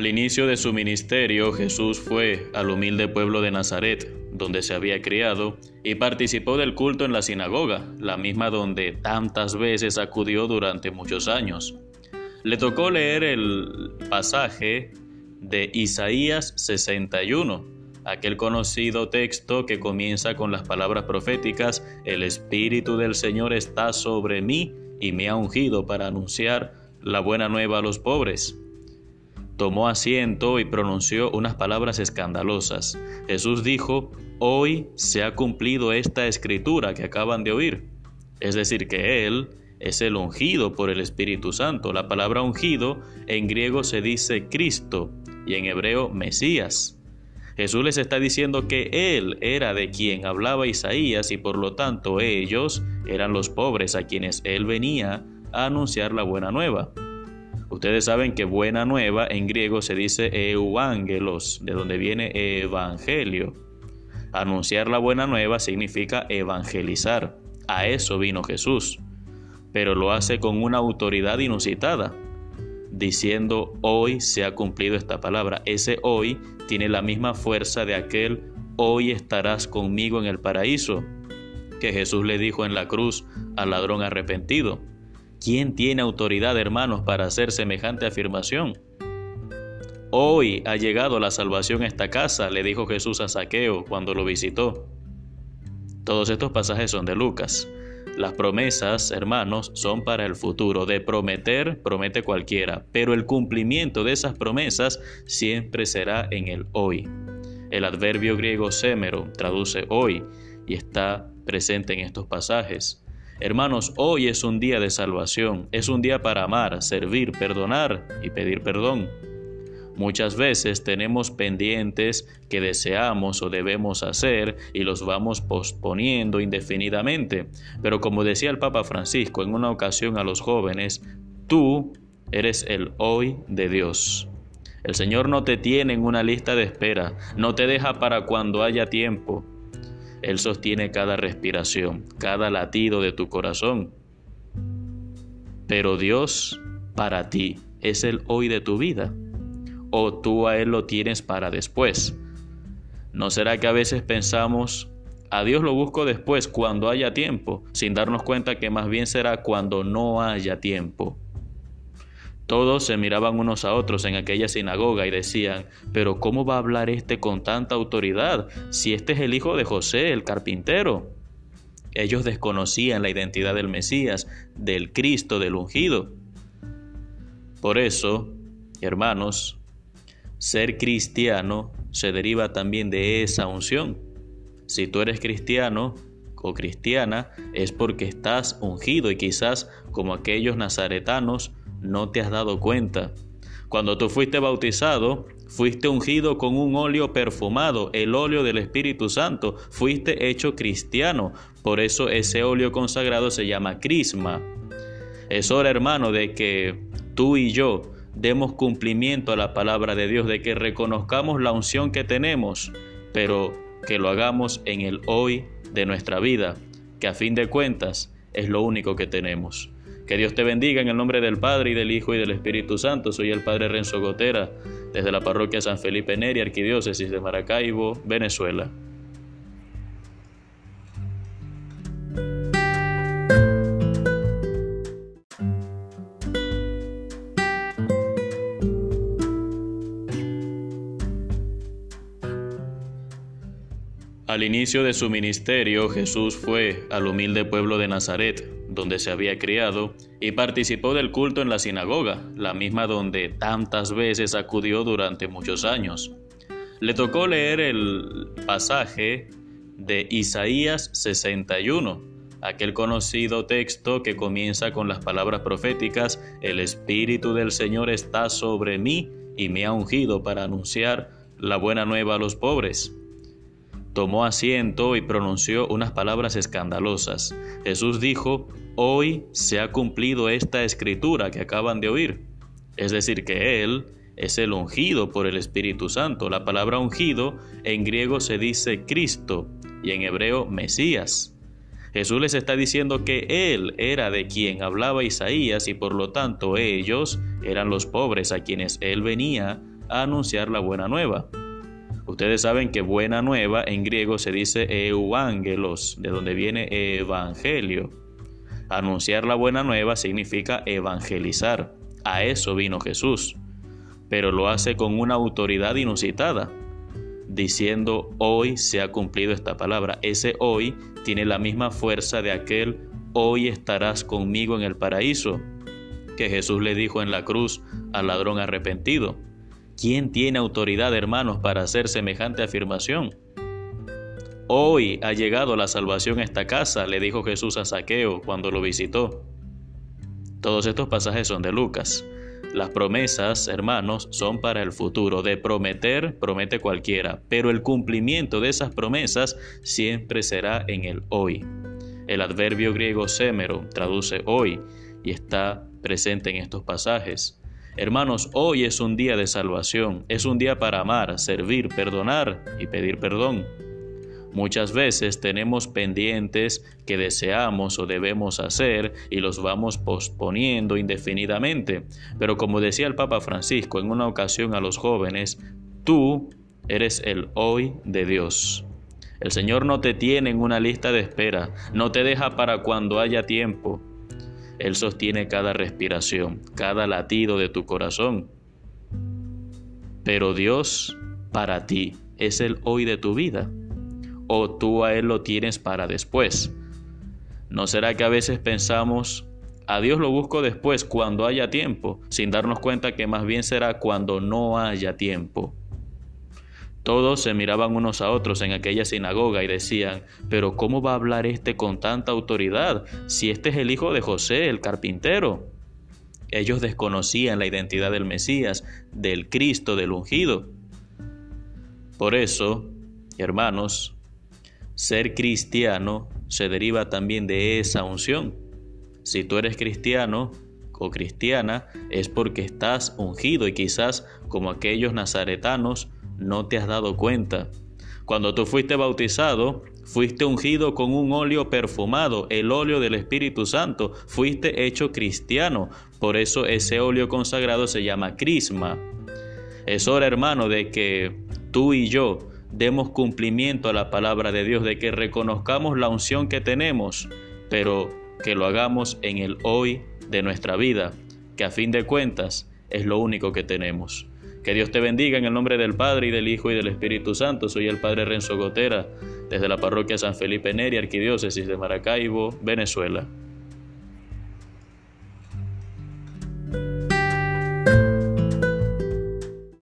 Al inicio de su ministerio, Jesús fue al humilde pueblo de Nazaret, donde se había criado, y participó del culto en la sinagoga, la misma donde tantas veces acudió durante muchos años. Le tocó leer el pasaje de Isaías 61, aquel conocido texto que comienza con las palabras proféticas, El Espíritu del Señor está sobre mí y me ha ungido para anunciar la buena nueva a los pobres tomó asiento y pronunció unas palabras escandalosas. Jesús dijo, hoy se ha cumplido esta escritura que acaban de oír. Es decir, que Él es el ungido por el Espíritu Santo. La palabra ungido en griego se dice Cristo y en hebreo Mesías. Jesús les está diciendo que Él era de quien hablaba Isaías y por lo tanto ellos eran los pobres a quienes Él venía a anunciar la buena nueva. Ustedes saben que buena nueva en griego se dice euangelos, de donde viene evangelio. Anunciar la buena nueva significa evangelizar. A eso vino Jesús. Pero lo hace con una autoridad inusitada, diciendo hoy se ha cumplido esta palabra. Ese hoy tiene la misma fuerza de aquel hoy estarás conmigo en el paraíso, que Jesús le dijo en la cruz al ladrón arrepentido. ¿Quién tiene autoridad, hermanos, para hacer semejante afirmación? Hoy ha llegado la salvación a esta casa, le dijo Jesús a Saqueo cuando lo visitó. Todos estos pasajes son de Lucas. Las promesas, hermanos, son para el futuro. De prometer, promete cualquiera, pero el cumplimiento de esas promesas siempre será en el hoy. El adverbio griego semero traduce hoy y está presente en estos pasajes. Hermanos, hoy es un día de salvación, es un día para amar, servir, perdonar y pedir perdón. Muchas veces tenemos pendientes que deseamos o debemos hacer y los vamos posponiendo indefinidamente. Pero como decía el Papa Francisco en una ocasión a los jóvenes, tú eres el hoy de Dios. El Señor no te tiene en una lista de espera, no te deja para cuando haya tiempo. Él sostiene cada respiración, cada latido de tu corazón. Pero Dios para ti es el hoy de tu vida. O tú a Él lo tienes para después. ¿No será que a veces pensamos, a Dios lo busco después, cuando haya tiempo, sin darnos cuenta que más bien será cuando no haya tiempo? Todos se miraban unos a otros en aquella sinagoga y decían, pero ¿cómo va a hablar este con tanta autoridad si este es el hijo de José, el carpintero? Ellos desconocían la identidad del Mesías, del Cristo, del ungido. Por eso, hermanos, ser cristiano se deriva también de esa unción. Si tú eres cristiano o cristiana, es porque estás ungido y quizás como aquellos nazaretanos, no te has dado cuenta. Cuando tú fuiste bautizado, fuiste ungido con un óleo perfumado, el óleo del Espíritu Santo, fuiste hecho cristiano. Por eso ese óleo consagrado se llama crisma. Es hora, hermano, de que tú y yo demos cumplimiento a la palabra de Dios, de que reconozcamos la unción que tenemos, pero que lo hagamos en el hoy de nuestra vida, que a fin de cuentas es lo único que tenemos. Que Dios te bendiga en el nombre del Padre y del Hijo y del Espíritu Santo. Soy el Padre Renzo Gotera, desde la parroquia San Felipe Neri, Arquidiócesis de Maracaibo, Venezuela. Al inicio de su ministerio, Jesús fue al humilde pueblo de Nazaret, donde se había criado, y participó del culto en la sinagoga, la misma donde tantas veces acudió durante muchos años. Le tocó leer el pasaje de Isaías 61, aquel conocido texto que comienza con las palabras proféticas, El Espíritu del Señor está sobre mí y me ha ungido para anunciar la buena nueva a los pobres tomó asiento y pronunció unas palabras escandalosas. Jesús dijo, hoy se ha cumplido esta escritura que acaban de oír. Es decir, que Él es el ungido por el Espíritu Santo. La palabra ungido en griego se dice Cristo y en hebreo Mesías. Jesús les está diciendo que Él era de quien hablaba Isaías y por lo tanto ellos eran los pobres a quienes Él venía a anunciar la buena nueva. Ustedes saben que buena nueva en griego se dice euangelos, de donde viene evangelio. Anunciar la buena nueva significa evangelizar. A eso vino Jesús. Pero lo hace con una autoridad inusitada, diciendo hoy se ha cumplido esta palabra. Ese hoy tiene la misma fuerza de aquel hoy estarás conmigo en el paraíso que Jesús le dijo en la cruz al ladrón arrepentido. ¿Quién tiene autoridad, hermanos, para hacer semejante afirmación? Hoy ha llegado la salvación a esta casa, le dijo Jesús a Saqueo cuando lo visitó. Todos estos pasajes son de Lucas. Las promesas, hermanos, son para el futuro. De prometer, promete cualquiera, pero el cumplimiento de esas promesas siempre será en el hoy. El adverbio griego semero traduce hoy y está presente en estos pasajes. Hermanos, hoy es un día de salvación, es un día para amar, servir, perdonar y pedir perdón. Muchas veces tenemos pendientes que deseamos o debemos hacer y los vamos posponiendo indefinidamente. Pero como decía el Papa Francisco en una ocasión a los jóvenes, tú eres el hoy de Dios. El Señor no te tiene en una lista de espera, no te deja para cuando haya tiempo. Él sostiene cada respiración, cada latido de tu corazón. Pero Dios para ti es el hoy de tu vida. O tú a Él lo tienes para después. ¿No será que a veces pensamos, a Dios lo busco después, cuando haya tiempo, sin darnos cuenta que más bien será cuando no haya tiempo? Todos se miraban unos a otros en aquella sinagoga y decían, pero ¿cómo va a hablar este con tanta autoridad si este es el hijo de José, el carpintero? Ellos desconocían la identidad del Mesías, del Cristo, del ungido. Por eso, hermanos, ser cristiano se deriva también de esa unción. Si tú eres cristiano o cristiana, es porque estás ungido y quizás como aquellos nazaretanos, no te has dado cuenta. Cuando tú fuiste bautizado, fuiste ungido con un óleo perfumado, el óleo del Espíritu Santo, fuiste hecho cristiano. Por eso ese óleo consagrado se llama crisma. Es hora, hermano, de que tú y yo demos cumplimiento a la palabra de Dios, de que reconozcamos la unción que tenemos, pero que lo hagamos en el hoy de nuestra vida, que a fin de cuentas es lo único que tenemos. Que Dios te bendiga en el nombre del Padre y del Hijo y del Espíritu Santo. Soy el Padre Renzo Gotera, desde la parroquia San Felipe Neri, Arquidiócesis de Maracaibo, Venezuela.